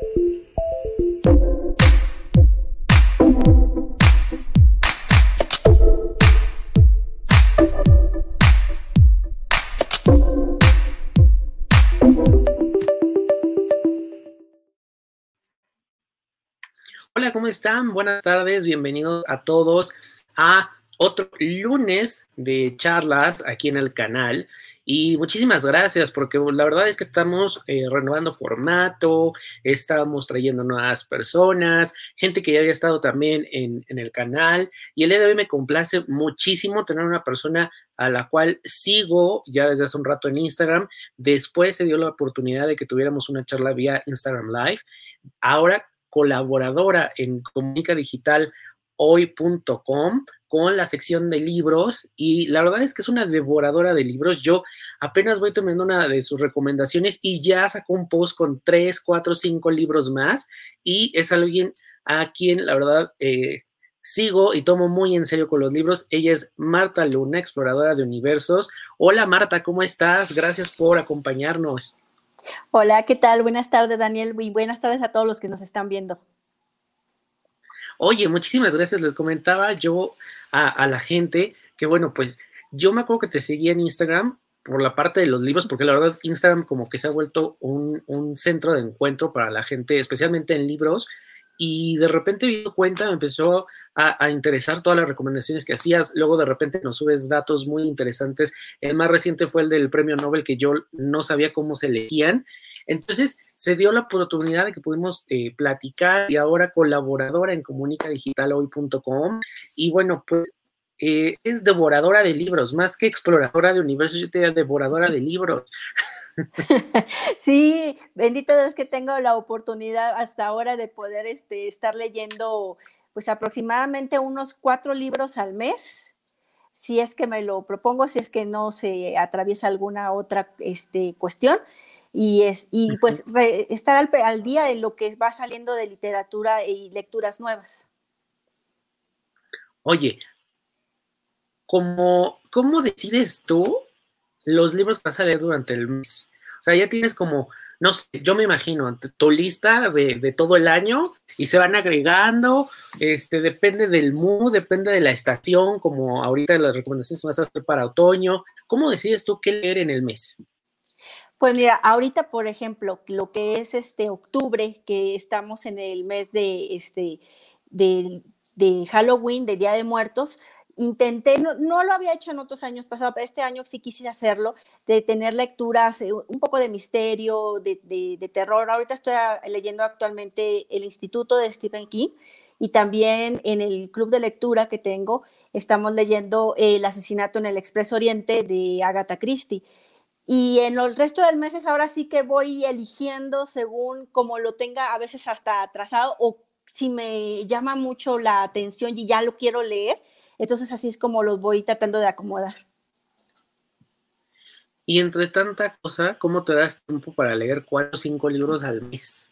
Hola, ¿cómo están? Buenas tardes, bienvenidos a todos a otro lunes de charlas aquí en el canal. Y muchísimas gracias porque la verdad es que estamos eh, renovando formato, estamos trayendo nuevas personas, gente que ya había estado también en, en, el canal. Y el día de hoy me complace muchísimo tener una persona a la cual sigo ya desde hace un rato en Instagram. Después se dio la oportunidad de que tuviéramos una charla vía Instagram Live. Ahora colaboradora en comunicadigitalhoy.com con la sección de libros y la verdad es que es una devoradora de libros. Yo apenas voy tomando una de sus recomendaciones y ya sacó un post con tres, cuatro, cinco libros más y es alguien a quien la verdad eh, sigo y tomo muy en serio con los libros. Ella es Marta Luna, exploradora de universos. Hola Marta, ¿cómo estás? Gracias por acompañarnos. Hola, ¿qué tal? Buenas tardes, Daniel, y buenas tardes a todos los que nos están viendo. Oye, muchísimas gracias. Les comentaba yo a, la gente que, bueno, pues yo me acuerdo que te seguía en Instagram por la parte de los libros, porque la verdad Instagram como que se ha vuelto un, un centro de encuentro para la gente, especialmente en libros, y de repente me cuenta, me empezó a, interesar todas las recomendaciones que hacías, luego de repente nos subes datos muy interesantes, el más reciente fue el del premio Nobel que yo no sabía cómo se elegían, entonces se dio la oportunidad de que pudimos eh, platicar y ahora colaboradora en comunicadigitalhoy.com y bueno, pues eh, es devoradora de libros, más que exploradora de universos, yo te diría devoradora de libros. Sí, bendito Dios que tengo la oportunidad hasta ahora de poder este, estar leyendo pues aproximadamente unos cuatro libros al mes, si es que me lo propongo, si es que no se atraviesa alguna otra este, cuestión. Y, es, y pues estar al, al día de lo que va saliendo de literatura y lecturas nuevas. Oye, ¿cómo, ¿cómo decides tú los libros que vas a leer durante el mes? O sea, ya tienes como, no sé, yo me imagino, tu lista de, todo el año y se van agregando, este, depende del mood, depende de la estación, como ahorita las recomendaciones vas a hacer para otoño. ¿Cómo decides tú qué leer en el mes? Pues mira, ahorita, por ejemplo, lo que es este octubre, que estamos en el mes de este de, de Halloween, de Día de Muertos, intenté, no, lo había hecho en otros años pasados, pero este año sí quise hacerlo, de tener lecturas, eh, un poco de misterio, de, terror. Ahorita estoy ah, leyendo actualmente El Instituto de Stephen King y también en el club de lectura que tengo estamos leyendo El asesinato en el Expreso Oriente de Agatha Christie. Y en el resto del mes ahora sí que voy eligiendo según como lo tenga a veces hasta atrasado o si me llama mucho la atención y ya lo quiero leer, entonces así es como los voy tratando de acomodar. Y entre tanta cosa, ¿cómo te das tiempo para leer cuatro o cinco libros al mes?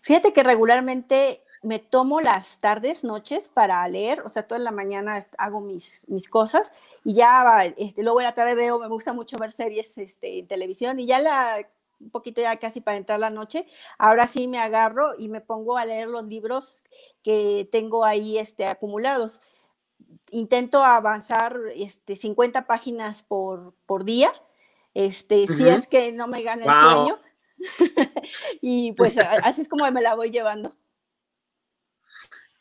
Fíjate que regularmente me tomo las tardes, noches para leer, o sea, toda la mañana hago mis, mis cosas y ya este, luego en la tarde veo, me gusta mucho ver series este, en televisión y ya la, un poquito ya casi para entrar la noche, ahora sí me agarro y me pongo a leer los libros que tengo ahí este, acumulados intento avanzar este, 50 páginas por, por día, este, si es que no me gana el sueño. y pues así es como me la voy llevando.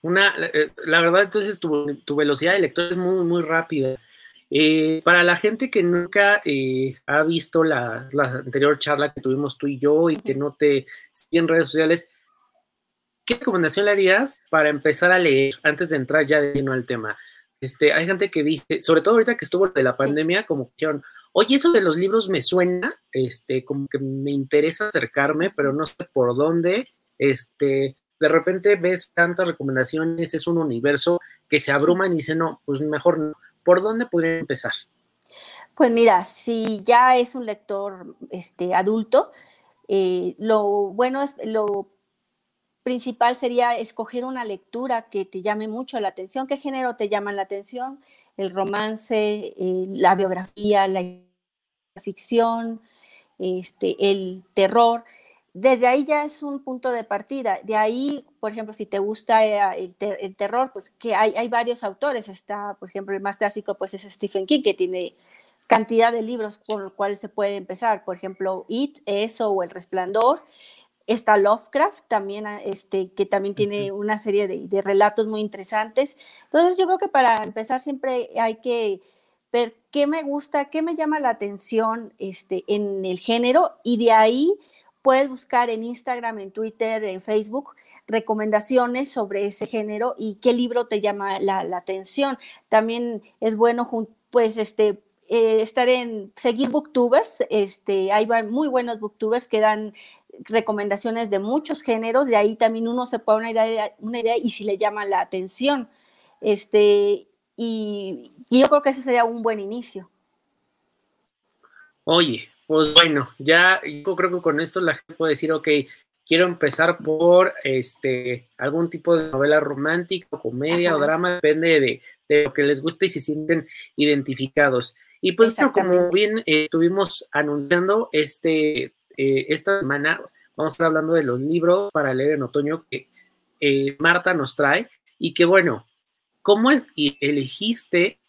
Una, eh, la verdad, entonces tu, tu, velocidad de lectura es muy, muy rápida. Eh, para la gente que nunca eh, ha visto la, la, anterior charla que tuvimos tú y yo y que no te sigue en redes sociales, ¿qué recomendación le harías para empezar a leer antes de entrar ya de lleno al tema? Este, hay gente que dice, sobre todo ahorita que estuvo de la pandemia, como que dijeron, oye, eso de los libros me suena, este, como que me interesa acercarme, pero no sé por dónde, este, de repente ves tantas recomendaciones, es un universo que se abruman y dicen, no, pues mejor no. ¿Por dónde podría empezar? Pues mira, si ya es un lector este, adulto, eh, lo bueno es, lo principal sería escoger una lectura que te llame mucho la atención. ¿Qué género te llama la atención? El romance, eh, la biografía, la ficción, este, el terror. Desde ahí ya es un punto de partida. De ahí, por ejemplo, si te gusta eh, el, terror, pues que hay, hay, varios autores. Está, por ejemplo, el más clásico pues es Stephen King, que tiene cantidad de libros con los cuales se puede empezar. Por ejemplo, It, Eso o El Resplandor. Está Lovecraft también, ah, este, que también tiene una serie de, de relatos muy interesantes. Entonces, yo creo que para empezar siempre hay que ver qué me gusta, qué me llama la atención este, en el género y de ahí puedes buscar en Instagram, en Twitter, en Facebook recomendaciones sobre ese género y qué libro te llama la, atención. También es bueno, pues, este, eh, estar en, seguir booktubers, este, hay muy buenos booktubers que dan recomendaciones de muchos géneros, de ahí también uno se puede una idea, una idea y si le llama la atención. Este, y, y yo creo que eso sería un buen inicio. Oye, pues bueno, ya yo creo que con esto la gente puede decir, ok, quiero empezar por este algún tipo de novela romántica, comedia o drama, depende de, lo que les guste y se sienten identificados. Y pues bueno, como bien eh, estuvimos anunciando este eh, esta semana, vamos a estar hablando de los libros para leer en otoño que eh, Marta nos trae y que bueno, ¿cómo es, elegiste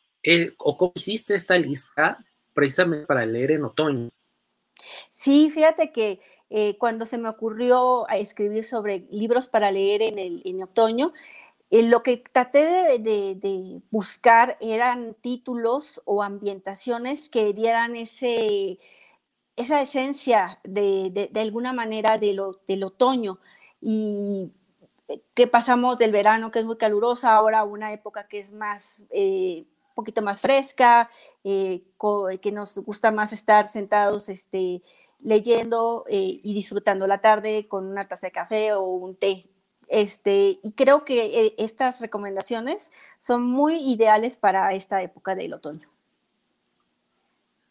o cómo hiciste esta lista precisamente para leer en otoño? Sí, fíjate que eh, cuando se me ocurrió escribir sobre libros para leer en, el, otoño, eh, lo que traté de, buscar eran títulos o ambientaciones que dieran ese, esa esencia de, alguna manera del otoño. Y eh, que pasamos del verano que es muy calurosa ahora una época que es más poquito más fresca, eh, que nos gusta más estar sentados este, leyendo eh, y disfrutando la tarde con una taza de café o un té. Este, y creo que eh, estas recomendaciones son muy ideales para esta época del otoño.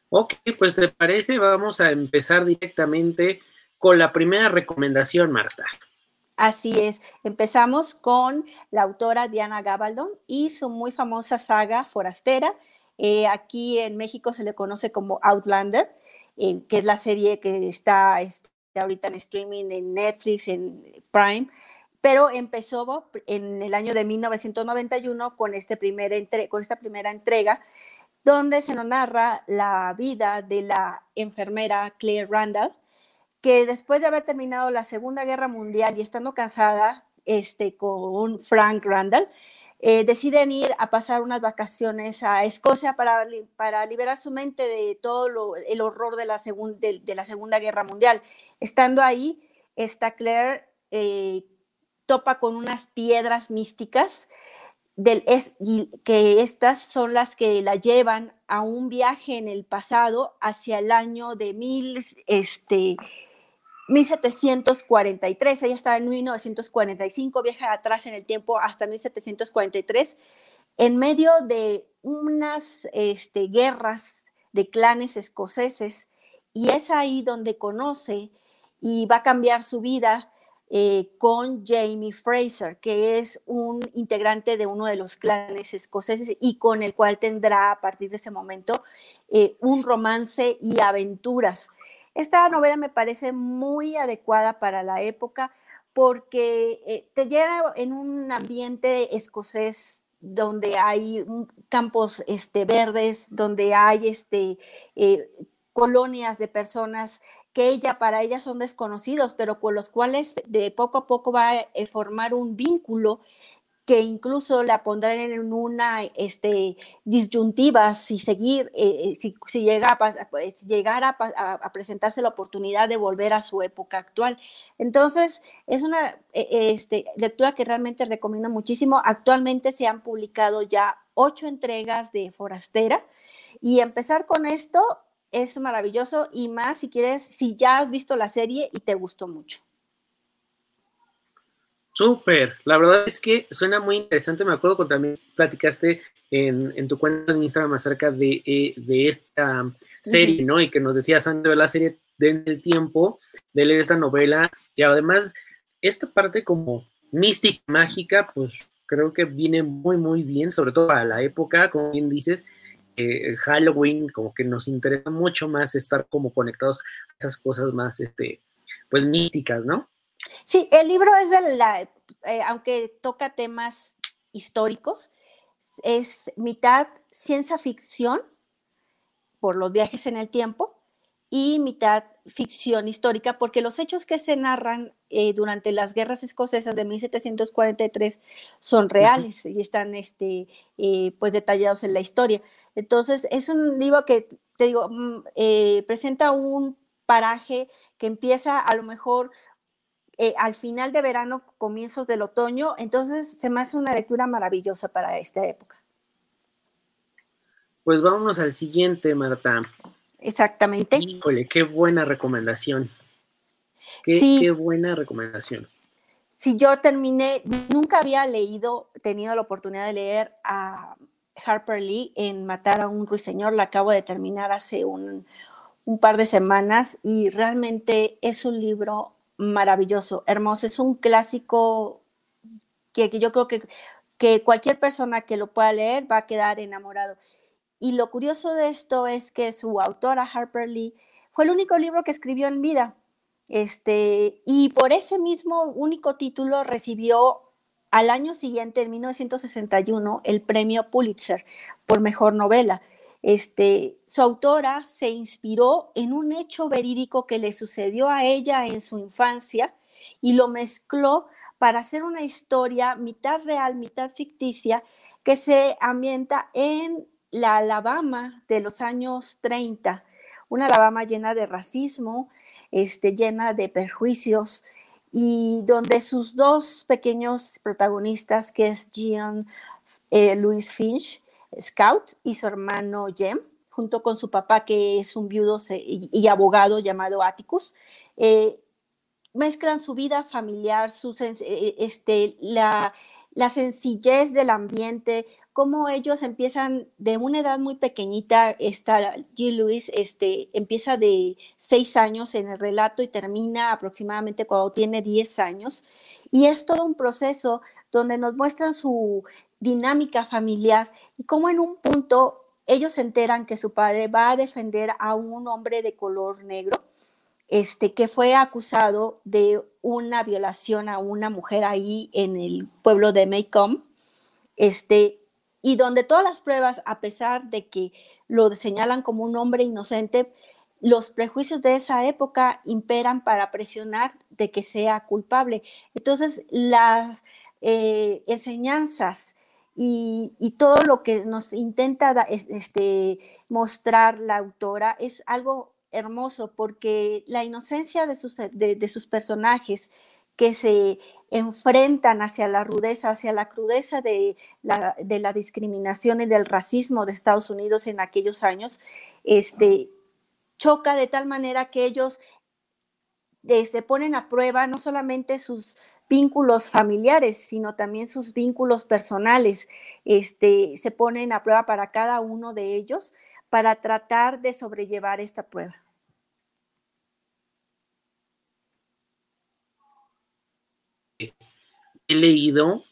Ok, pues te parece, vamos a empezar directamente con la primera recomendación, Marta. Así es, empezamos con la autora Diana Gabaldon y su muy famosa saga Forastera. Eh, aquí en México se le conoce como Outlander, eh, que es la serie que está, ahorita en streaming en Netflix, en Prime, pero empezó en el año de 1991 con, este primer con esta primera entrega, donde se nos narra la vida de la enfermera Claire Randall, que después de haber terminado la Segunda Guerra Mundial y estando casada este, con Frank Randall, eh, deciden ir a pasar unas vacaciones a Escocia para, para liberar su mente de todo el horror de la, de, la, Segunda Guerra Mundial. Estando ahí, esta Claire eh, topa con unas piedras místicas del, que estas son las que la llevan a un viaje en el pasado hacia el año de mil, este, 1743, ella estaba en 1945, viaja atrás en el tiempo hasta 1743, en medio de unas este, guerras de clanes escoceses, y es ahí donde conoce y va a cambiar su vida eh, con Jamie Fraser, que es un integrante de uno de los clanes escoceses y con el cual tendrá a partir de ese momento eh, un romance y aventuras. Esta novela me parece muy adecuada para la época porque eh, te lleva en un ambiente escocés donde hay campos este, verdes, donde hay este, eh, colonias de personas que ella, para ella son desconocidos, pero con los cuales de poco a poco va a eh, formar un vínculo que incluso la pondrán en una este, disyuntiva si seguir, eh, eh, si, si, llega a, pues, llegara a, presentarse la oportunidad de volver a su época actual. Entonces, es una e, este, lectura que realmente recomiendo muchísimo. Actualmente se han publicado ya ocho entregas de Forastera y empezar con esto es maravilloso y más si quieres, si ya has visto la serie y te gustó mucho. Súper, la verdad es que suena muy interesante. Me acuerdo cuando también platicaste en, tu cuenta de Instagram acerca de, eh, esta serie, ¿no? Y que nos decías antes de la serie del tiempo de leer esta novela. Y además, esta parte como mística, mágica, pues creo que viene muy, muy bien, sobre todo para la época, como bien dices. Eh, Halloween, como que nos interesa mucho más estar como conectados a esas cosas más este, pues místicas, ¿no? Sí, el libro es de la, eh, aunque toca temas históricos, es mitad ciencia ficción por los viajes en el tiempo y mitad ficción histórica, porque los hechos que se narran eh, durante las guerras escocesas de 1743 son reales y están este, eh, pues detallados en la historia. Entonces, es un libro que, te digo, mm, eh, presenta un paraje que empieza a lo mejor al final de verano, comienzos del otoño, entonces se me hace una lectura maravillosa para esta época. Pues vámonos al siguiente, Marta. Exactamente. Híjole, qué buena recomendación. Qué, buena recomendación. Si yo terminé, nunca había leído, tenido la oportunidad de leer a Harper Lee en Matar a un ruiseñor, la acabo de terminar hace un, par de semanas y realmente es un libro maravilloso, hermoso, es un clásico que, que yo creo que, que cualquier persona que lo pueda leer va a quedar enamorado. Y lo curioso de esto es que su autora, Harper Lee, fue el único libro que escribió en vida. Este, y por ese mismo único título recibió al año siguiente, en 1961, el premio Pulitzer por mejor novela. Este, su autora se inspiró en un hecho verídico que le sucedió a ella en su infancia y lo mezcló para hacer una historia mitad real, mitad ficticia, que se ambienta en la Alabama de los años 30, una Alabama llena de racismo, este, llena de perjuicios, y donde sus dos pequeños protagonistas, que es Jean eh, Louis Finch, Scout, y su hermano Jem, junto con su papá, que es un viudo y, abogado llamado Atticus, eh, mezclan su vida familiar, su, eh, este, la, la sencillez del ambiente, cómo ellos empiezan de una edad muy pequeñita, esta G. Lewis este, empieza de seis años en el relato y termina aproximadamente cuando tiene diez años. Y es todo un proceso donde nos muestran su dinámica familiar y cómo en un punto ellos se enteran que su padre va a defender a un hombre de color negro. Este, que fue acusado de una violación a una mujer ahí en el pueblo de Maycomb. Este, y donde todas las pruebas, a pesar de que lo señalan como un hombre inocente, los prejuicios de esa época imperan para presionar de que sea culpable. Entonces, las eh, enseñanzas y, todo lo que nos intenta este, mostrar la autora es algo hermoso porque la inocencia de sus, de sus personajes, que se enfrentan hacia la rudeza, hacia la crudeza de la, de la discriminación y del racismo de Estados Unidos en aquellos años, este, choca de tal manera que ellos se este, ponen a prueba no solamente sus vínculos familiares, sino también sus vínculos personales. Este, se ponen a prueba para cada uno de ellos para tratar de sobrellevar esta prueba. he leído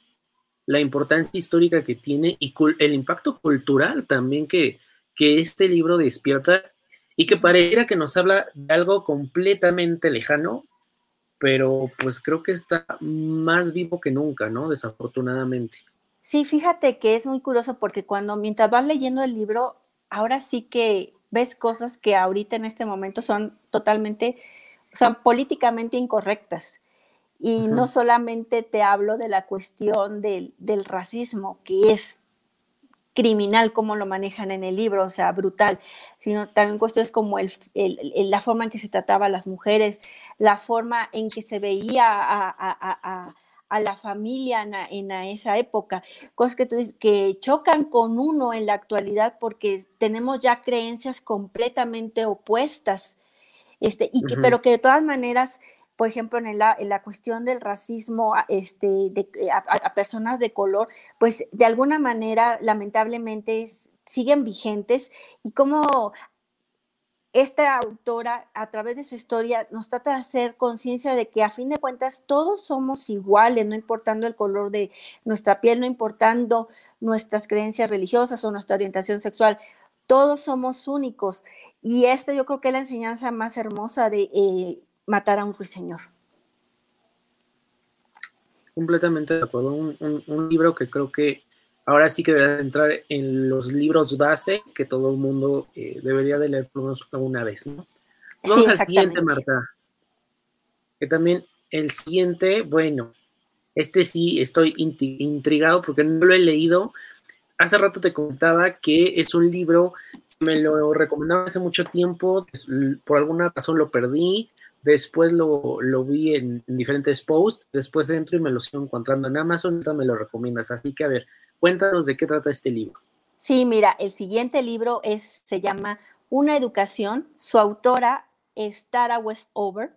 la importancia histórica que tiene y el impacto cultural también que, que este libro despierta y que pareciera que nos habla de algo completamente lejano, pero pues creo que está más vivo que nunca, ¿no? Desafortunadamente. Sí, fíjate que es muy curioso porque cuando mientras vas leyendo el libro, ahora sí que ves cosas que ahorita en este momento son totalmente, son políticamente incorrectas. Y no solamente te hablo de la cuestión del, racismo, que es criminal como lo manejan en el libro, o sea, brutal, sino también cuestiones como el, la forma en que se trataba a las mujeres, la forma en que se veía a, la familia en, esa época, cosas que, que chocan con uno en la actualidad porque tenemos ya creencias completamente opuestas, este, y que, pero que de todas maneras por ejemplo, en la, en la cuestión del racismo este, de, eh, a, personas de color, pues de alguna manera, lamentablemente, siguen vigentes y como esta autora, a través de su historia, nos trata de hacer conciencia de que a fin de cuentas todos somos iguales, no importando el color de nuestra piel, no importando nuestras creencias religiosas o nuestra orientación sexual, todos somos únicos. Y esto yo creo que es la enseñanza más hermosa de, eh, matar a un ruiseñor. Completamente de acuerdo. Un, libro que creo que ahora sí que debería entrar en los libros base que todo el mundo eh, debería de leer por lo menos alguna vez, ¿no? Vamos al siguiente, Marta. Que también el siguiente, bueno, este sí estoy intrigado porque no lo he leído. Hace rato te contaba que es un libro, me lo recomendaba hace mucho tiempo, por alguna razón lo perdí, después lo, vi en, diferentes posts, después entro y me lo sigo encontrando en Amazon, me lo recomiendas. Así que a ver, cuéntanos de qué trata este libro. Sí, mira, el siguiente libro se llama Una educación. Su autora es Tara Westover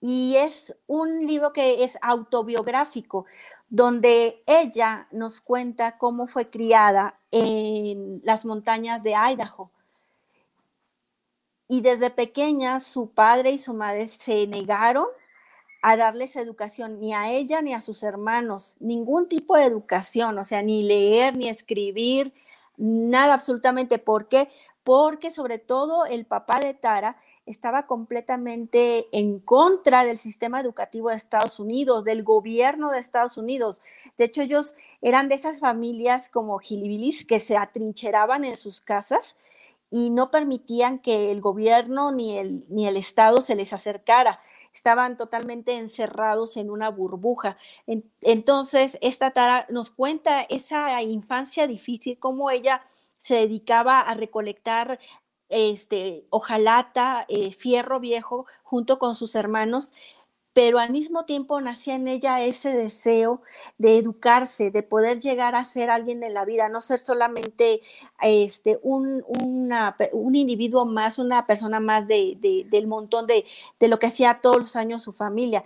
y es un libro que es autobiográfico, donde ella nos cuenta cómo fue criada en las montañas de Idaho. Y desde pequeña su padre y su madre se negaron a darles educación, ni a ella ni a sus hermanos, ningún tipo de educación, o sea, ni leer, ni escribir, nada absolutamente. ¿Por qué? Porque sobre todo el papá de Tara estaba completamente en contra del sistema educativo de Estados Unidos, del gobierno de Estados Unidos. De hecho, ellos eran de esas familias como gilibilis que se atrincheraban en sus casas y no permitían que el gobierno ni el, ni el Estado se les acercara. Estaban totalmente encerrados en una burbuja. entonces, esta Tara nos cuenta esa infancia difícil, cómo ella se dedicaba a recolectar este, hojalata, eh, fierro viejo, junto con sus hermanos, pero al mismo tiempo nacía en ella ese deseo de educarse, de poder llegar a ser alguien en la vida, no ser solamente este, un, un individuo más, una persona más de, del montón de, de lo que hacía todos los años su familia,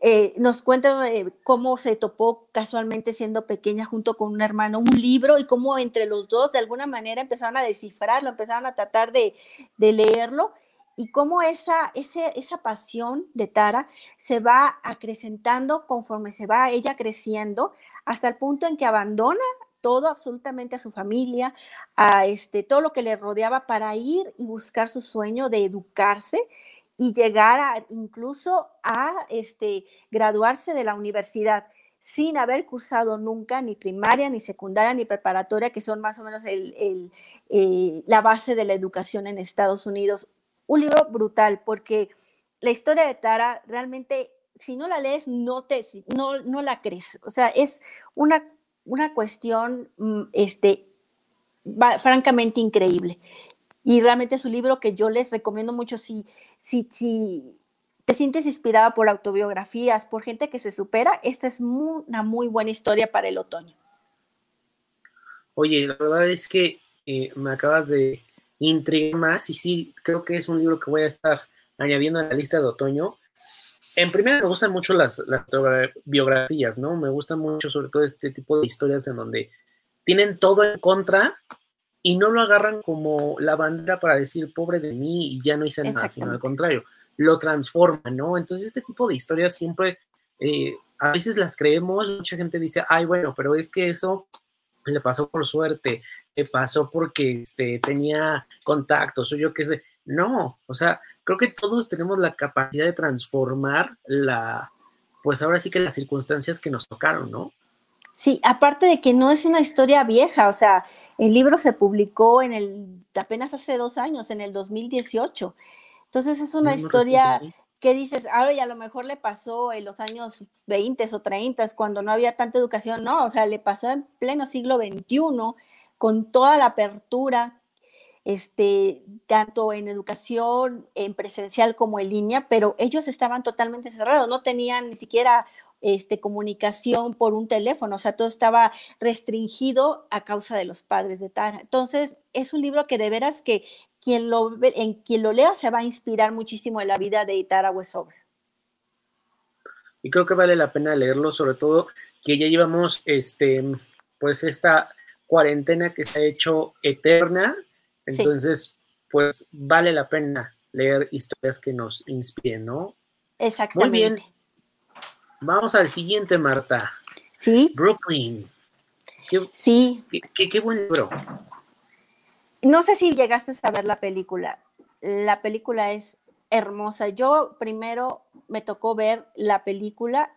eh, nos cuenta cómo se topó casualmente siendo pequeña junto con un hermano un libro y cómo entre los dos de alguna manera empezaron a descifrarlo, empezaron a tratar de, leerlo y cómo esa, esa pasión de Tara se va acrecentando conforme se va ella creciendo hasta el punto en que abandona todo absolutamente a su familia, a este, todo lo que le rodeaba para ir y buscar su sueño de educarse y llegar a, incluso a este, graduarse de la universidad sin haber cursado nunca ni primaria, ni secundaria, ni preparatoria, que son más o menos el, eh, la base de la educación en Estados Unidos. Un libro brutal, porque la historia de Tara realmente, si no la lees, no, te, no, no la crees. O sea, es una, una cuestión mm, este, francamente increíble. Y realmente es un libro que yo les recomiendo mucho si, si, si te sientes inspirada por autobiografías, por gente que se supera, esta es una muy buena historia para el otoño. Oye, la verdad es que eh, me acabas de intrigar más y sí, creo que es un libro que voy a estar añadiendo a la lista de otoño. En primer me gustan mucho las, las biografías, ¿no? Me gustan mucho sobre todo este tipo de historias en donde tienen todo en contra y no lo agarran como la bandera para decir pobre de mí y ya no hice nada, sino al contrario, lo transforman, ¿no? Entonces este tipo de historias siempre, eh, a veces las creemos, mucha gente dice, ay, bueno, pero es que eso le pasó por suerte, le pasó porque este, tenía contactos o yo qué sé. No, o sea, creo que todos tenemos la capacidad de transformar la, pues ahora sí que las circunstancias que nos tocaron, ¿no? Sí, aparte de que no es una historia vieja, o sea, el libro se publicó en el apenas hace dos años, en el 2018. Entonces es una historia que dices, ahora y a lo mejor le pasó en los años 20 o 30, cuando no había tanta educación, no, o sea, le pasó en pleno siglo XXI, con toda la apertura, este, tanto en educación, en presencial como en línea, pero ellos estaban totalmente cerrados, no tenían ni siquiera este, comunicación por un teléfono, o sea, todo estaba restringido a causa de los padres de Tara. Entonces, es un libro que de veras que quien lo, en quien lo lea se va a inspirar muchísimo en la vida de Tara Westover. Y creo que vale la pena leerlo, sobre todo que ya llevamos este, pues esta cuarentena que se ha hecho eterna, entonces, pues vale la pena leer historias que nos inspiren, ¿no? Exactamente. Muy bien. Vamos al siguiente, Marta. Sí. Brooklyn. sí. Qué, buen libro. No sé si llegaste a ver la película. La película es hermosa. Yo primero me tocó ver la película,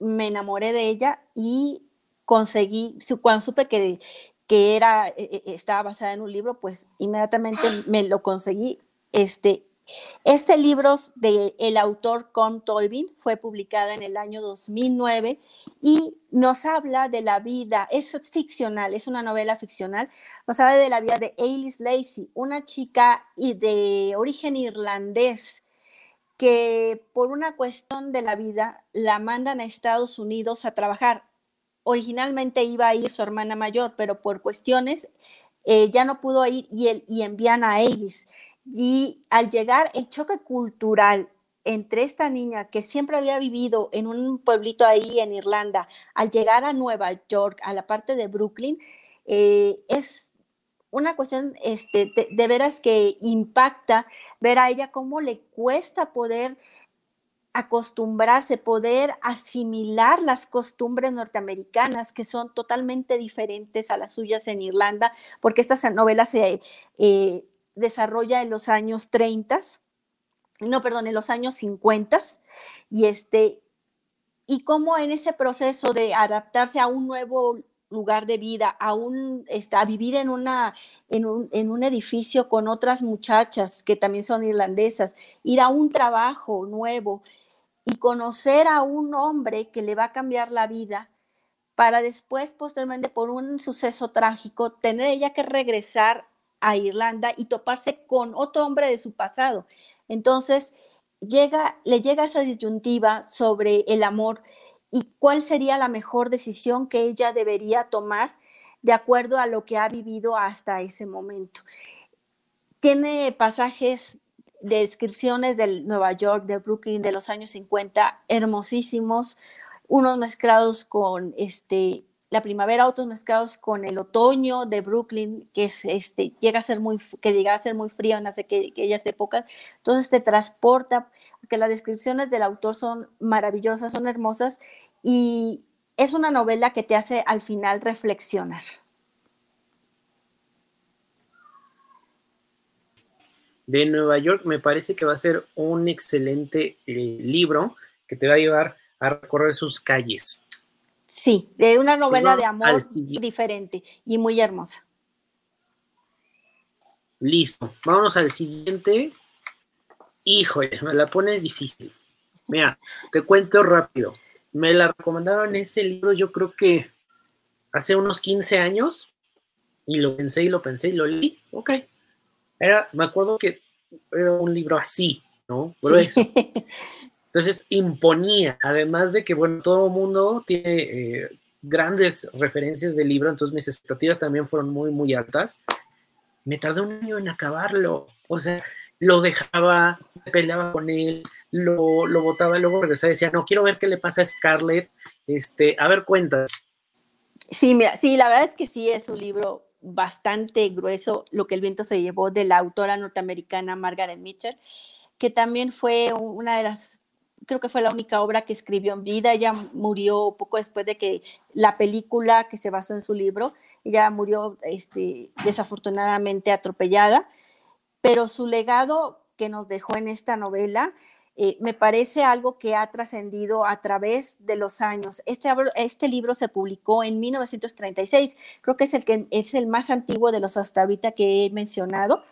me enamoré de ella y conseguí, cuando supe que, que era, e, e, estaba basada en un libro, pues inmediatamente me lo conseguí. Este, este libro de el autor Con Toybin fue publicada en el año 2009 y nos habla de la vida, es ficcional, es una novela ficcional, nos habla de la vida de Alice Lacey, una chica de origen irlandés que por una cuestión de la vida la mandan a Estados Unidos a trabajar. Originalmente iba a ir su hermana mayor, pero por cuestiones eh, ya no pudo ir y, y envían a Alice. Y al llegar, el choque cultural entre esta niña que siempre había vivido en un pueblito ahí en Irlanda, al llegar a Nueva York, a la parte de Brooklyn, eh, es una cuestión este, de, veras que impacta ver a ella cómo le cuesta poder acostumbrarse, poder asimilar las costumbres norteamericanas que son totalmente diferentes a las suyas en Irlanda, porque esta novela se, eh, desarrolla en los años 30, no, perdón, en los años 50, y este, y cómo en ese proceso de adaptarse a un nuevo lugar de vida, a, un, este, a vivir en, una, en, un, en un edificio con otras muchachas que también son irlandesas, ir a un trabajo nuevo y conocer a un hombre que le va a cambiar la vida para después, posteriormente, por un suceso trágico, tener ella que regresar a Irlanda y toparse con otro hombre de su pasado. Entonces, llega, le llega esa disyuntiva sobre el amor y cuál sería la mejor decisión que ella debería tomar de acuerdo a lo que ha vivido hasta ese momento. Tiene pasajes de descripciones del Nueva York, de Brooklyn de los años 50 hermosísimos, unos mezclados con este la primavera, otros mezclados con el otoño de Brooklyn, que es este, llega a ser muy, que llega a ser muy frío en aquellas épocas. Entonces te transporta, porque las descripciones del autor son maravillosas, son hermosas, y es una novela que te hace al final reflexionar. De Nueva York me parece que va a ser un excelente eh, libro que te va a llevar a recorrer sus calles Sí, de una novela de amor diferente y muy hermosa. Listo, vámonos al siguiente. Híjole, me la pones difícil. Mira, te cuento rápido. Me la recomendaron ese libro, yo creo que hace unos 15 años. Y lo pensé y lo pensé y lo leí. Ok. Era, me acuerdo que era un libro así, ¿no? Grueso. Entonces imponía, además de que, bueno, todo mundo tiene eh, grandes referencias del libro, entonces mis expectativas también fueron muy, muy altas. Me tardé un año en acabarlo, o sea, lo dejaba, peleaba con él, lo, lo botaba, luego regresaba y decía, no, quiero ver qué le pasa a Scarlett, este, a ver, cuentas. Sí, mira, sí, la verdad es que sí es un libro bastante grueso, lo que el viento se llevó de la autora norteamericana Margaret Mitchell, que también fue una de las creo que fue la única obra que escribió en vida. Ella murió poco después de que la película que se basó en su libro, ella murió este, desafortunadamente atropellada, pero su legado que nos dejó en esta novela eh, me parece algo que ha trascendido a través de los años. Este, este libro se publicó en 1936, creo que es el, que, es el más antiguo de los hasta ahorita que he mencionado.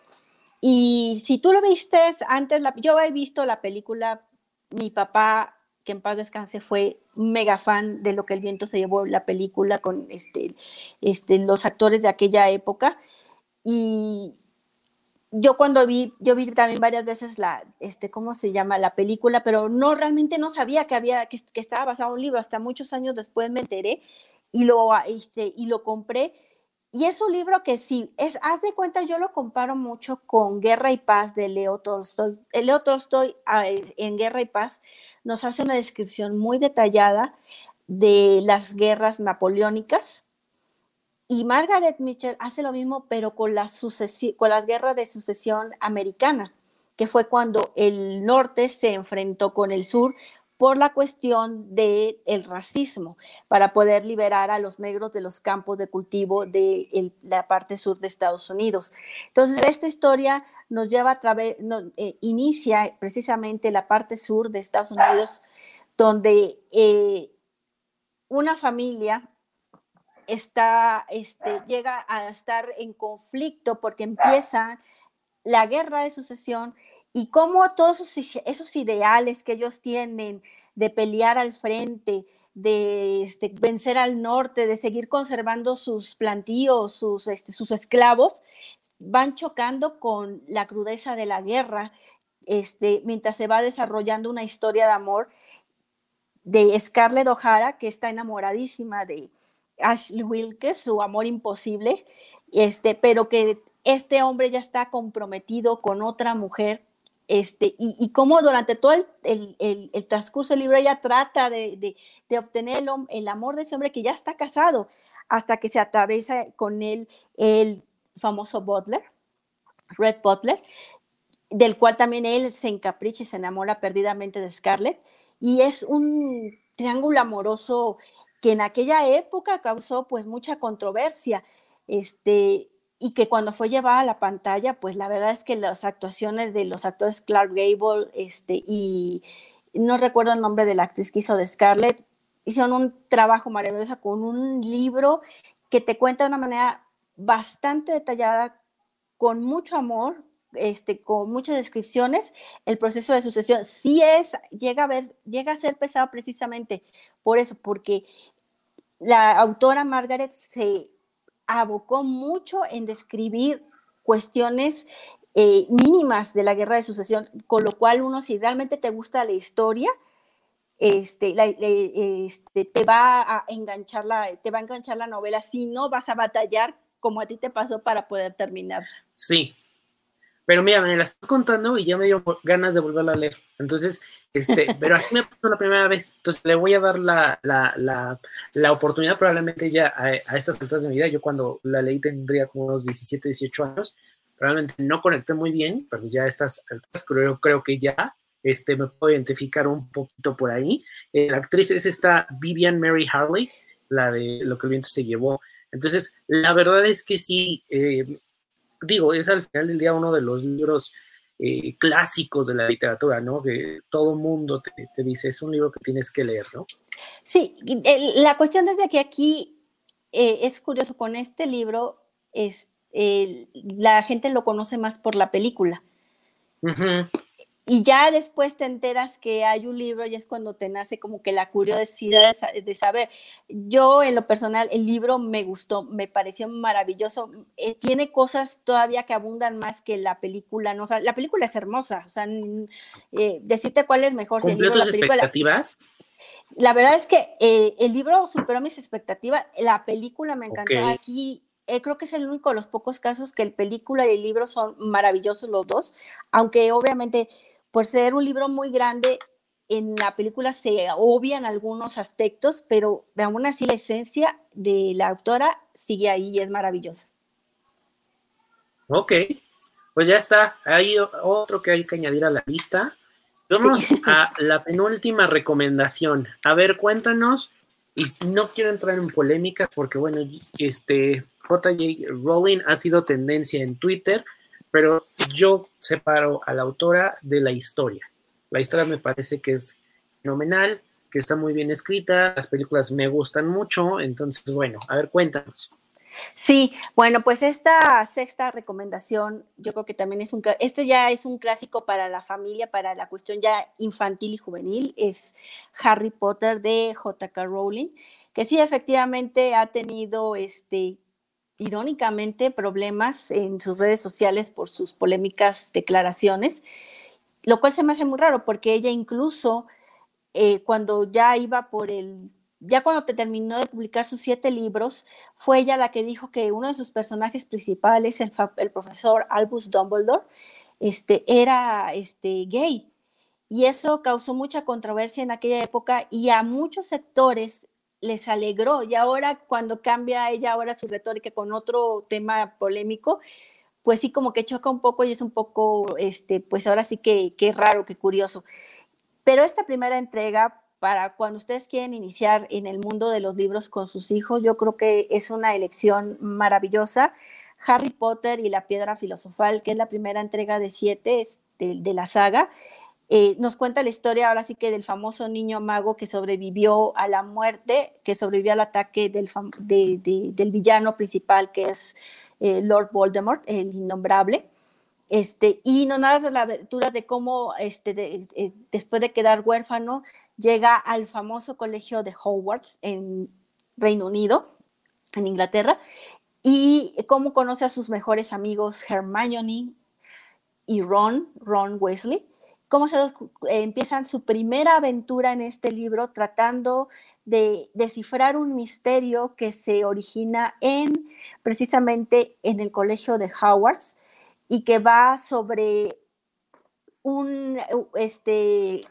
Y si tú lo viste antes, yo he visto la película mi papá, que en paz descanse, fue mega fan de lo que el viento se llevó la película con este, este, los actores de aquella época. Y yo cuando vi, yo vi también varias veces la, este, ¿cómo se llama? La película, pero no, realmente no sabía que había, que, estaba basado en un libro. Hasta muchos años después me enteré y lo, este, y lo compré y es un libro que sí, es, haz de cuenta, yo lo comparo mucho con Guerra y Paz de Leo Tolstoy. Leo Tolstoy ah, en Guerra y Paz nos hace una descripción muy detallada de las guerras napoleónicas. Y Margaret Mitchell hace lo mismo, pero con, con las guerras de sucesión americana, que fue cuando el norte se enfrentó con el sur por la cuestión del racismo, para poder liberar a los negros de los campos de cultivo de la parte sur de Estados Unidos. Entonces, esta historia nos lleva a través, eh, inicia precisamente la parte sur de Estados Unidos, donde eh, una familia está, este, llega a estar en conflicto porque empieza la guerra de sucesión y cómo todos esos, ideales que ellos tienen de pelear al frente, de este, vencer al norte, de seguir conservando sus plantíos, sus, este, sus esclavos, van chocando con la crudeza de la guerra, este, mientras se va desarrollando una historia de amor de Scarlett O'Hara, que está enamoradísima de Ashley Wilkes, su amor imposible, pero que este hombre ya está comprometido con otra mujer este, y, cómo durante todo el, transcurso del libro ella trata de, obtener el, amor de ese hombre que ya está casado, hasta que se atraviesa con él el famoso Butler, Red Butler, del cual también él se encapricha y se enamora perdidamente de Scarlett, y es un triángulo amoroso que en aquella época causó pues mucha controversia. Este, y que cuando fue llevada a la pantalla, pues la verdad es que las actuaciones de los actores Clark Gable este, y no recuerdo el nombre de la actriz que hizo de Scarlett, hicieron un trabajo maravilloso con un libro que te cuenta de una manera bastante detallada, con mucho amor, este, con muchas descripciones, el proceso de sucesión. Sí es, llega a, ver, llega a ser pesado precisamente por eso, porque la autora Margaret se abocó mucho en describir cuestiones eh, mínimas de la guerra de sucesión, con lo cual uno si realmente te gusta la historia, este, este, te va a enganchar la, te va a enganchar la novela, si no vas a batallar como a ti te pasó para poder terminar. Sí, pero mira, me la estás contando y ya me dio ganas de volverla a leer. Entonces, este, pero así me pasó la primera vez. Entonces le voy a dar la, la, la, la oportunidad probablemente ya a, estas alturas de mi vida. Yo cuando la leí tendría como unos 17, 18 años. Probablemente no conecté muy bien, pero ya a estas alturas creo, creo que ya este, me puedo identificar un poquito por ahí. Eh, la actriz es esta Vivian Mary Harley, la de Lo que el viento se llevó. Entonces, la verdad es que sí, eh, digo, es al final del día uno de los libros eh, clásicos de la literatura, ¿no? Que todo mundo te, dice, es un libro que tienes que leer, ¿no? Sí, la cuestión es de que aquí eh, es curioso, con este libro es, la gente lo conoce más por la película. Y ya después te enteras que hay un libro y es cuando te nace como que la curiosidad de, saber. Yo en lo personal, el libro me gustó, me pareció maravilloso. Eh, tiene cosas todavía que abundan más que la película. ¿no? la película es hermosa. O sea, eh, decirte cuál es mejor. Si el libro, la expectativas? La verdad es que eh, el libro superó mis expectativas. La película me encantó. Aquí creo que es el único de los pocos casos que el película y el libro son maravillosos los dos, aunque obviamente por ser un libro muy grande, en la película se obvian algunos aspectos, pero de aún así la esencia de la autora sigue ahí y es maravillosa. Ok, pues ya está. Hay otro que hay que añadir a la lista. Vamos a la penúltima recomendación. A ver, cuéntanos. Y no quiero entrar en polémicas porque, bueno, este JJ Rowling ha sido tendencia en Twitter pero yo separo a la autora de la historia. La historia me parece que es fenomenal, que está muy bien escrita, las películas me gustan mucho, entonces, bueno, a ver, cuéntanos. Sí, bueno, pues esta sexta recomendación, yo creo que también es un, este ya es un clásico para la familia, para la cuestión ya infantil y juvenil, es Harry Potter de J.K. Rowling, que sí efectivamente ha tenido este irónicamente, problemas en sus redes sociales por sus polémicas declaraciones, lo cual se me hace muy raro porque ella incluso eh, cuando ya iba por el, ya cuando te terminó de publicar sus siete libros, fue ella la que dijo que uno de sus personajes principales, el, el profesor Albus Dumbledore, este, era este, gay. Y eso causó mucha controversia en aquella época y a muchos sectores les alegró. Y ahora cuando cambia ella ahora su retórica con otro tema polémico, pues sí como que choca un poco y es un poco, este, pues ahora sí que, que raro, que curioso. Pero esta primera entrega, para cuando ustedes quieren iniciar en el mundo de los libros con sus hijos, yo creo que es una elección maravillosa. Harry Potter y la Piedra Filosofal, que es la primera entrega de siete de, la saga, eh, nos cuenta la historia ahora sí que del famoso niño mago que sobrevivió a la muerte, que sobrevivió al ataque del, del villano principal, que es eh, Lord Voldemort, el innombrable. Este, y nos narra la aventura de cómo este, eh, después de quedar huérfano llega al famoso colegio de Hogwarts en Reino Unido, en Inglaterra, y cómo conoce a sus mejores amigos Hermione y Ron, Ron Wesley, cómo se eh, empiezan su primera aventura en este libro tratando de descifrar un misterio que se origina en precisamente en el colegio de Hogwarts y que va sobre un, este,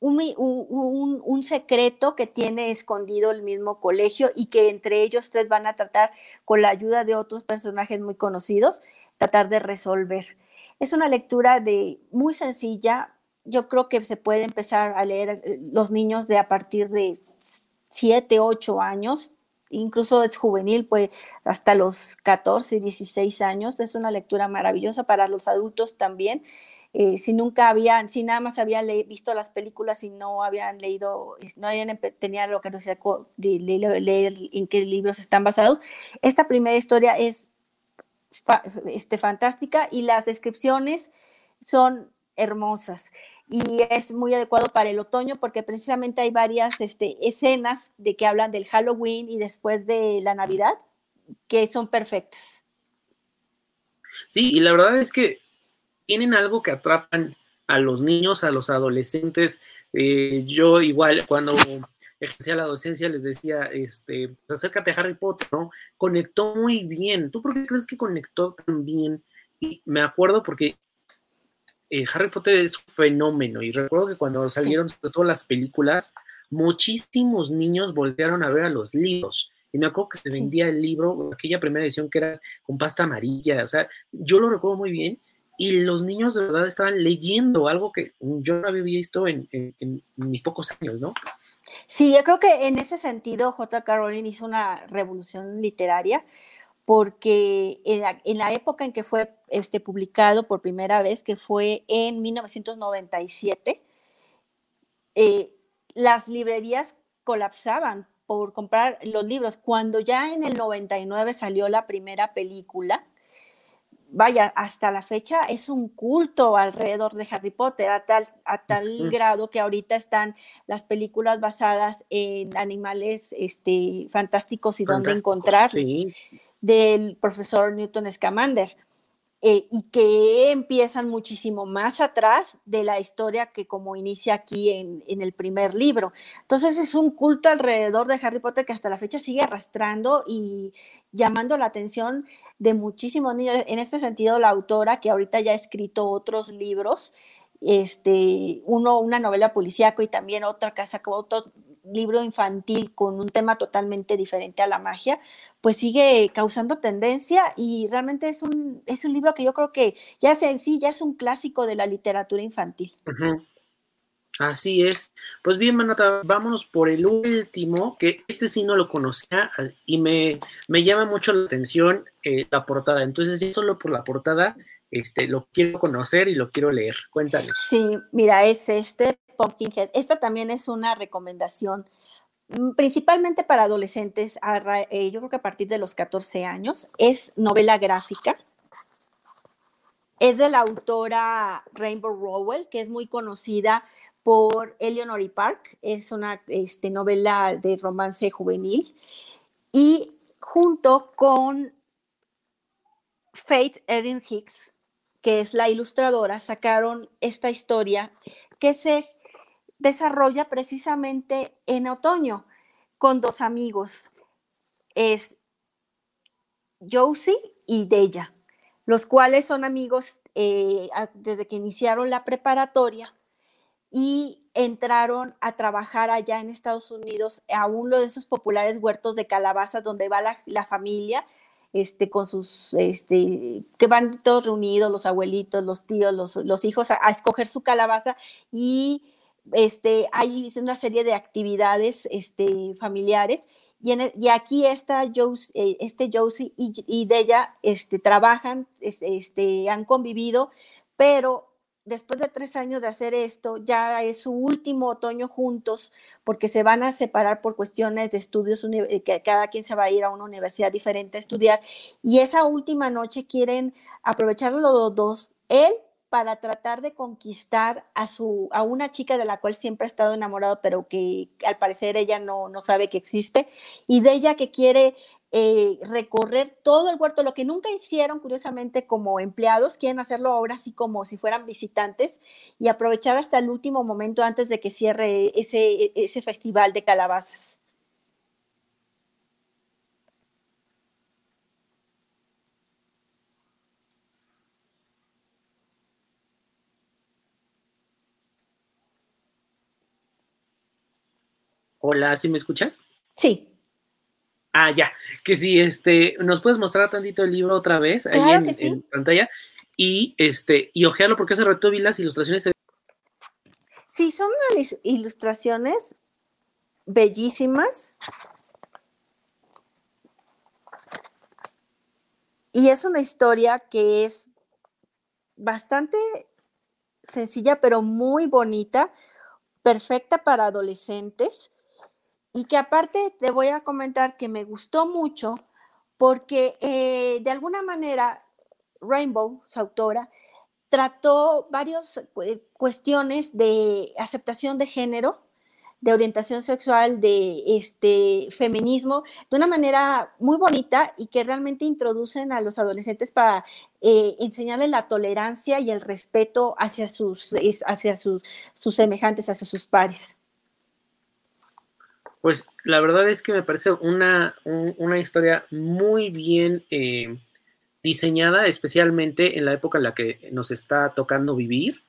un, secreto que tiene escondido el mismo colegio y que entre ellos tres van a tratar, con la ayuda de otros personajes muy conocidos, tratar de resolver. Es una lectura de muy sencilla. Yo creo que se puede empezar a leer eh, los niños de a partir de 7, 8 años, incluso es juvenil, pues hasta los 14, 16 años. Es una lectura maravillosa para los adultos también. Eh, si nunca habían, si nada más habían visto las películas y no habían leído, no habían tenían lo que no de leer, en qué libros están basados, esta primera historia es este, fantástica y las descripciones son hermosas y es muy adecuado para el otoño porque precisamente hay varias este, escenas de que hablan del Halloween y después de la Navidad que son perfectas. Sí, y la verdad es que tienen algo que atrapan a los niños, a los adolescentes. Eh, yo igual cuando ejercía la docencia les decía, este, pues, acércate a Harry Potter, ¿no? Conectó muy bien. ¿Tú por qué crees que conectó tan bien? Y me acuerdo porque eh, Harry Potter es un fenómeno y recuerdo que cuando salieron sobre todo las películas, muchísimos niños voltearon a ver a los libros. Y me acuerdo que se vendía el libro, aquella primera edición que era con pasta amarilla, o sea, yo lo recuerdo muy bien. Y los niños de verdad estaban leyendo algo que yo no había visto en, en mis pocos años, ¿no? Sí, yo creo que en ese sentido J.K. Rowling hizo una revolución literaria porque en la, época en que fue este, publicado por primera vez, que fue en 1997, eh, las librerías colapsaban por comprar los libros. Cuando ya en el 99 salió la primera película, vaya, hasta la fecha es un culto alrededor de Harry Potter, a tal, a tal grado que ahorita están las películas basadas en animales este, fantásticos y dónde encontrarlos del profesor Newton Scamander. Eh, y que empiezan muchísimo más atrás de la historia que como inicia aquí en, en, el primer libro. Entonces es un culto alrededor de Harry Potter que hasta la fecha sigue arrastrando y llamando la atención de muchísimos niños. En este sentido, la autora, que ahorita ya ha escrito otros libros, este, uno, una novela policíaco y también otra casa, otro libro infantil con un tema totalmente diferente a la magia, pues sigue causando tendencia y realmente es un, es un libro que yo creo que ya sea en sí, ya es un clásico de la literatura infantil. Así es. Pues bien, Manata, vámonos por el último, que este sí no lo conocía y me, me llama mucho la atención eh, la portada. Entonces, ya solo por la portada, este, lo quiero conocer y lo quiero leer. Cuéntales. Sí, mira, es este Pumpkinhead. Esta también es una recomendación mm, principalmente para adolescentes, eh, yo creo que a partir de los 14 años. Es novela gráfica. Es de la autora Rainbow Rowell, que es muy conocida por Eleanor Park. Es una este, novela de romance juvenil. Y junto con Faith Erin Hicks, que es la ilustradora, sacaron esta historia que se desarrolla precisamente en otoño con dos amigos. Es Josie y Della, los cuales son amigos eh, desde que iniciaron la preparatoria y entraron a trabajar allá en Estados Unidos a uno de esos populares huertos de calabazas donde va la, familia este, con sus, este, que van todos reunidos, los abuelitos, los tíos, los, hijos, a, escoger su calabaza y este, hay una serie de actividades este, familiares. Y, e, y, aquí está Josie, eh, este Josie y, y de ella este, trabajan, este, han convivido, pero después de tres años de hacer esto, ya es su último otoño juntos, porque se van a separar por cuestiones de estudios, eh, que cada quien se va a ir a una universidad diferente a estudiar, y esa última noche quieren aprovechar los dos, él para tratar de conquistar a, su, a una chica de la cual siempre ha estado enamorado, pero que al parecer ella no, no sabe que existe, y de ella que quiere eh, recorrer todo el huerto, lo que nunca hicieron, curiosamente, como empleados, quieren hacerlo ahora así como si fueran visitantes y aprovechar hasta el último momento antes de que cierre ese, ese festival de calabazas. Hola, ¿sí me escuchas? Sí. Ah, ya, que si este, nos puedes mostrar tantito el libro otra vez ahí en, pantalla y este, y ojearlo porque hace rato vi las ilustraciones. Sí, son unas ilustraciones bellísimas. Y es una historia que es bastante sencilla, pero muy bonita, perfecta para adolescentes y que aparte te voy a comentar que me gustó mucho porque eh, de alguna manera Rainbow, su autora, trató varias eh, cuestiones de aceptación de género, de orientación sexual, de este feminismo, de una manera muy bonita y que realmente introducen a los adolescentes para eh, enseñarles la tolerancia y el respeto hacia sus, hacia sus, sus semejantes, hacia sus pares. Pues la verdad es que me parece una, historia muy bien eh, diseñada, especialmente en la época en la que nos está tocando vivir.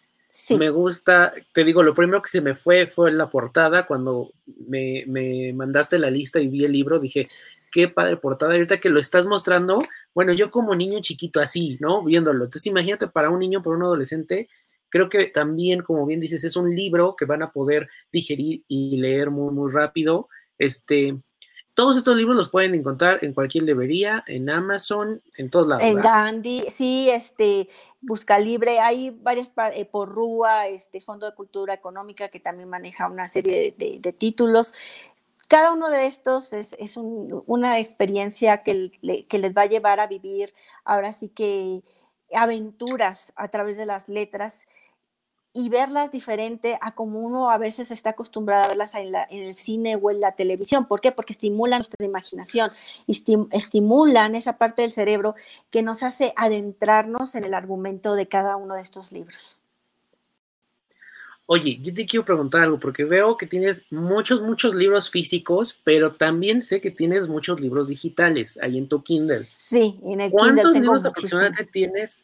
Me gusta, te digo, lo primero que se me fue fue la portada. Cuando me, me mandaste la lista y vi el libro, dije, qué padre portada. ahorita que lo estás mostrando, bueno, yo como niño chiquito así, ¿no? Viéndolo. Entonces imagínate para un niño, para un adolescente, Creo que también, como bien dices, es un libro que van a poder digerir y leer muy, muy rápido. Este, todos estos libros los pueden encontrar en cualquier librería, en Amazon, en todos lados. En Gandhi, sí, este, Busca Libre, hay varias eh, por Rúa, este Fondo de Cultura Económica que también maneja una serie de, títulos. Cada uno de estos es, una experiencia que, que les va a llevar a vivir ahora sí que aventuras a través de las letras y verlas diferente a como uno a veces está acostumbrado a verlas en, el cine o en la televisión. ¿Por qué? Porque estimulan nuestra imaginación, estimulan esa parte del cerebro que nos hace adentrarnos en el argumento de cada uno de estos libros. Oye, yo te quiero preguntar algo, porque veo que tienes muchos, muchos libros físicos, pero también sé que tienes muchos libros digitales ahí en tu Kindle. Sí, en el Kindle. ¿Cuántos libros aproximadamente tienes,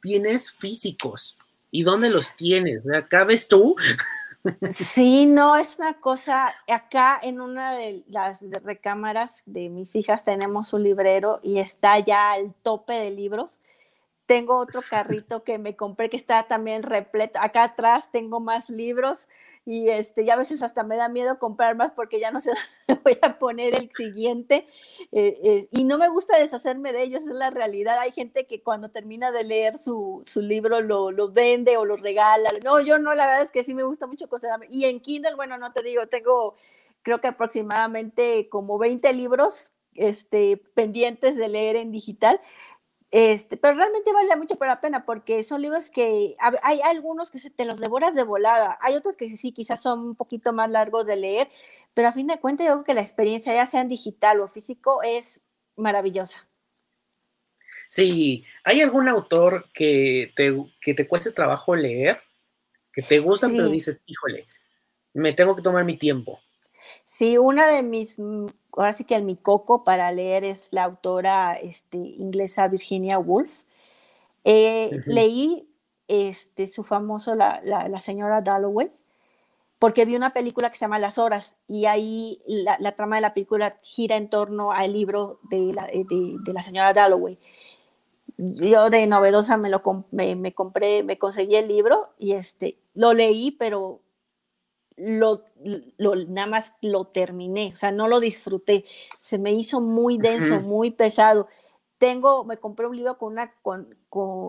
tienes físicos? ¿Y dónde los tienes? ¿Acá ves tú? Sí, no, es una cosa, acá en una de las recámaras de mis hijas tenemos un librero y está ya al tope de libros tengo otro carrito que me compré que está también repleto. Acá atrás tengo más libros y este, ya a veces hasta me da miedo comprar más porque ya no sé dónde voy a poner el siguiente. Eh, eh, y no me gusta deshacerme de ellos, es la realidad. Hay gente que cuando termina de leer su, libro lo, lo, vende o lo regala. No, yo no, la verdad es que sí me gusta mucho conservarme. Y en Kindle, bueno, no te digo, tengo creo que aproximadamente como 20 libros este, pendientes de leer en digital. Este, pero realmente vale mucho la pena porque son libros que hay algunos que se te los devoras de volada, hay otros que sí, quizás son un poquito más largos de leer, pero a fin de cuentas yo creo que la experiencia, ya sea en digital o físico, es maravillosa. Sí, ¿hay algún autor que te, que te cueste trabajo leer? Que te gusta, pero dices, híjole, me tengo que tomar mi tiempo. Sí, una de mis ahora sí que el mi coco para leer es la autora este, inglesa Virginia Woolf. Eh, leí este, su famoso la, la, señora Dalloway, porque vi una película que se llama Las Horas y ahí la, trama de la película gira en torno al libro de la, de, la señora Dalloway. Yo de novedosa me lo me, compré, me conseguí el libro y este lo leí, pero lo, nada más lo terminé, o sea, no lo disfruté. Se me hizo muy denso, muy pesado tengo, me compré un libro con una, con,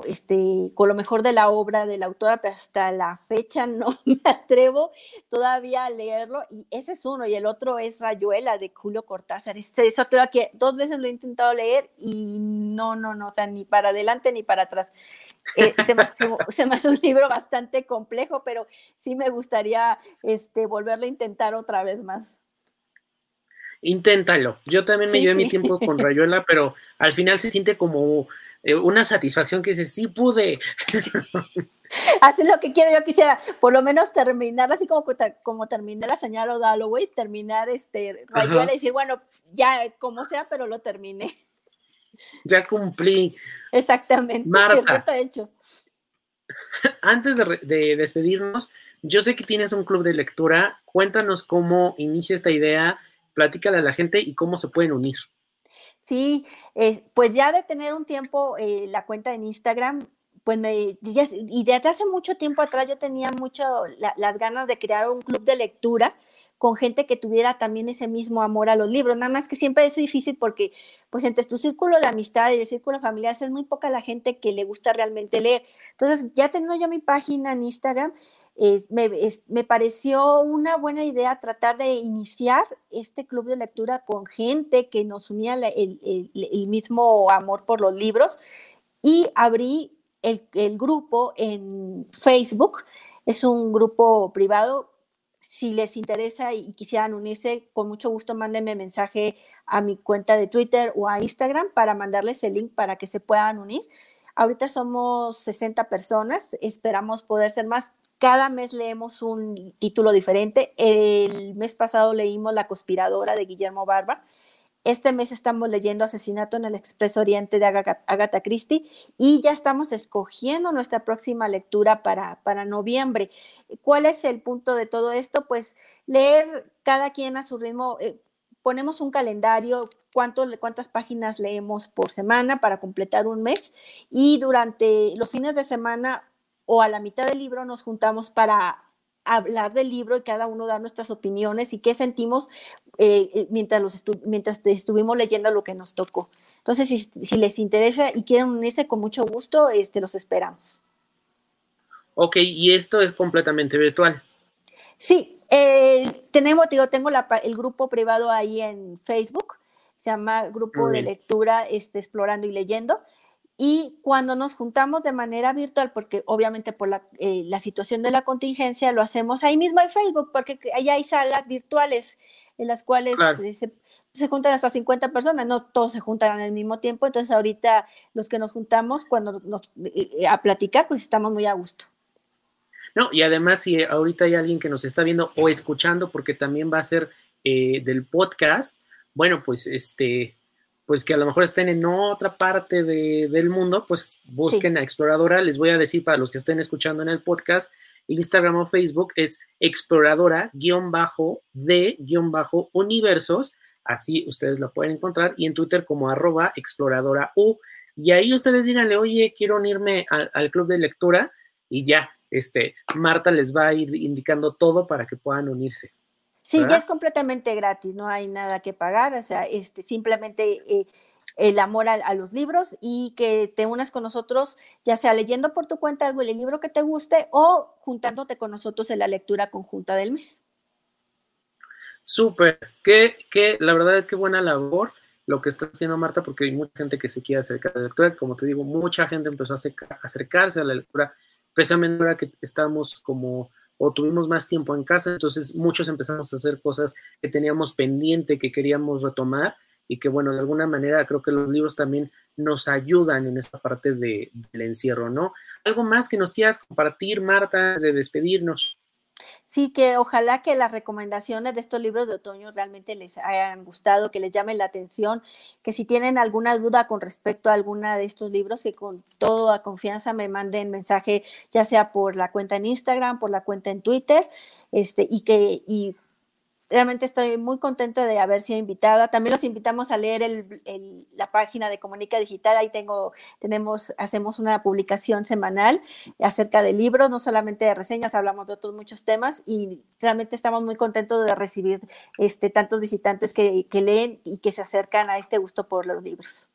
este, con lo mejor de la obra de la autora, pero hasta la fecha no me atrevo todavía a leerlo. Y ese es uno, y el otro es Rayuela de Julio Cortázar. Este, eso creo que dos veces lo he intentado leer y no, no, no, o sea, ni para adelante ni para atrás. Eh, se, me, se, me, hace un libro bastante complejo, pero sí me gustaría este, volverlo a intentar otra vez más inténtalo. Yo también me llevé mi tiempo con Rayuela, pero al final se siente como eh, una satisfacción que dice, sí pude. Así lo que quiero, yo quisiera por lo menos terminar así como, como terminé la señal o Dalloway, terminar este Rayuela y decir, bueno, ya como sea, pero lo terminé. Ya cumplí. Exactamente. Marta, hecho. Antes de, de despedirnos, yo sé que tienes un club de lectura. Cuéntanos cómo inicia esta idea, platícale a la gente y cómo se pueden unir. Sí, eh, pues ya de tener un tiempo eh, la cuenta en Instagram, pues me, y desde hace mucho tiempo atrás yo tenía mucho las ganas de crear un club de lectura con gente que tuviera también ese mismo amor a los libros, nada más que siempre es difícil porque pues entre tu círculo de amistad y el círculo familiar es muy poca la gente que le gusta realmente leer. Entonces ya tengo yo mi página en Instagram me, pareció una buena idea tratar de iniciar este club de lectura con gente que nos unía el, mismo amor por los libros y abrí el, grupo en Facebook. Es un grupo privado. Si les interesa y, quisieran unirse, con mucho gusto mándenme mensaje a mi cuenta de Twitter o a Instagram para mandarles el link para que se puedan unir. Ahorita somos 60 personas, esperamos poder ser más. Cada mes leemos un título diferente. El mes pasado leímos La conspiradora de Guillermo Barba. Este mes estamos leyendo Asesinato en el Expreso Oriente de Agatha Christie y ya estamos escogiendo nuestra próxima lectura para, para noviembre. ¿Cuál es el punto de todo esto? Pues leer cada quien a su ritmo. Eh, ponemos un calendario, cuántas páginas leemos por semana para completar un mes y durante los fines de semana o a la mitad del libro nos juntamos para hablar del libro y cada uno dar nuestras opiniones y qué sentimos eh, eh, mientras, los mientras estuvimos leyendo lo que nos tocó. Entonces, si, les interesa y quieren unirse con mucho gusto, este, los esperamos. Ok, y esto es completamente virtual. Sí, eh, tenemos, digo, tengo el grupo privado ahí en Facebook, se llama Grupo de Lectura este, Explorando y Leyendo. Y cuando nos juntamos de manera virtual, porque obviamente por la, eh, situación de la contingencia lo hacemos ahí mismo en Facebook, porque ahí hay salas virtuales en las cuales pues, se, juntan hasta 50 personas, no todos se juntan al mismo tiempo, entonces ahorita los que nos juntamos cuando nos, eh, eh, a platicar, pues estamos muy a gusto. No, y además si ahorita hay alguien que nos está viendo o escuchando, porque también va a ser del podcast, bueno, pues este, pues que a lo mejor estén en otra parte del mundo, pues busquen a Exploradora. Les voy a decir para los que estén escuchando en el podcast, Instagram o Facebook es exploradora-de-universos. Así ustedes la pueden encontrar. Y en Twitter como arroba exploradora U. Y ahí ustedes díganle, oye, quiero unirme al, club de lectura. Y ya, este, Marta les va a ir indicando todo para que puedan unirse. Sí, ya es completamente gratis, no hay nada que pagar, o sea, este, simplemente eh, el amor a, los libros y que te unas con nosotros, ya sea leyendo por tu cuenta algo, el libro que te guste o juntándote con nosotros en la lectura conjunta del mes. Súper, que, que la verdad, qué buena labor lo que está haciendo Marta, porque hay mucha gente que se quiere acercar a la lectura. Como te digo, mucha gente empezó a acercarse a la lectura, precisamente ahora que estamos como o tuvimos más tiempo en casa, entonces muchos empezamos a hacer cosas que teníamos pendiente, que queríamos retomar y que bueno, de alguna manera creo que los libros también nos ayudan en esta parte de, del encierro, ¿no? Algo más que nos quieras compartir, Marta, de despedirnos. Sí, que ojalá que las recomendaciones de estos libros de otoño realmente les hayan gustado, que les llamen la atención, que si tienen alguna duda con respecto a alguna de estos libros, que con toda confianza me manden mensaje, ya sea por la cuenta en Instagram, por la cuenta en Twitter, este, y que y realmente estoy muy contenta de haber sido invitada. También los invitamos a leer la página de Comunica Digital. Ahí tengo, tenemos, hacemos una publicación semanal acerca de libros, no solamente de reseñas, hablamos de otros muchos temas y realmente estamos muy contentos de recibir este, tantos visitantes que, leen y que se acercan a este gusto por los libros.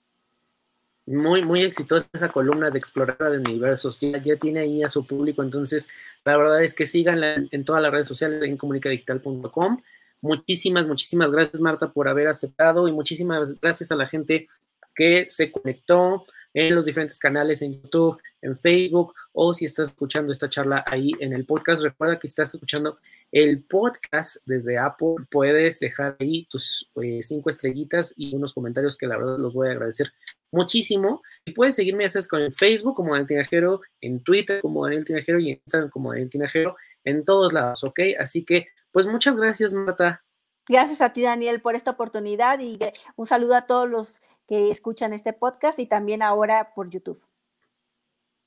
Muy, muy exitosa esa columna de Exploradora de Universos. Ya, ya tiene ahí a su público, entonces la verdad es que síganla en todas las redes sociales en comunicadigital.com Muchísimas, muchísimas gracias, Marta, por haber aceptado y muchísimas gracias a la gente que se conectó en los diferentes canales en YouTube, en Facebook o si estás escuchando esta charla ahí en el podcast. Recuerda que estás escuchando el podcast desde Apple. Puedes dejar ahí tus eh, cinco estrellitas y unos comentarios que la verdad los voy a agradecer muchísimo. Y puedes seguirme ya sabes, con el Facebook como Daniel Tinajero, en Twitter como Daniel Tinajero y en Instagram como Daniel Tinajero, en todos lados, ¿ok? Así que pues muchas gracias, Marta. Gracias a ti, Daniel, por esta oportunidad y un saludo a todos los que escuchan este podcast y también ahora por YouTube.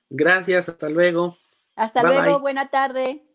Gracias, hasta luego. Hasta luego, buena tarde.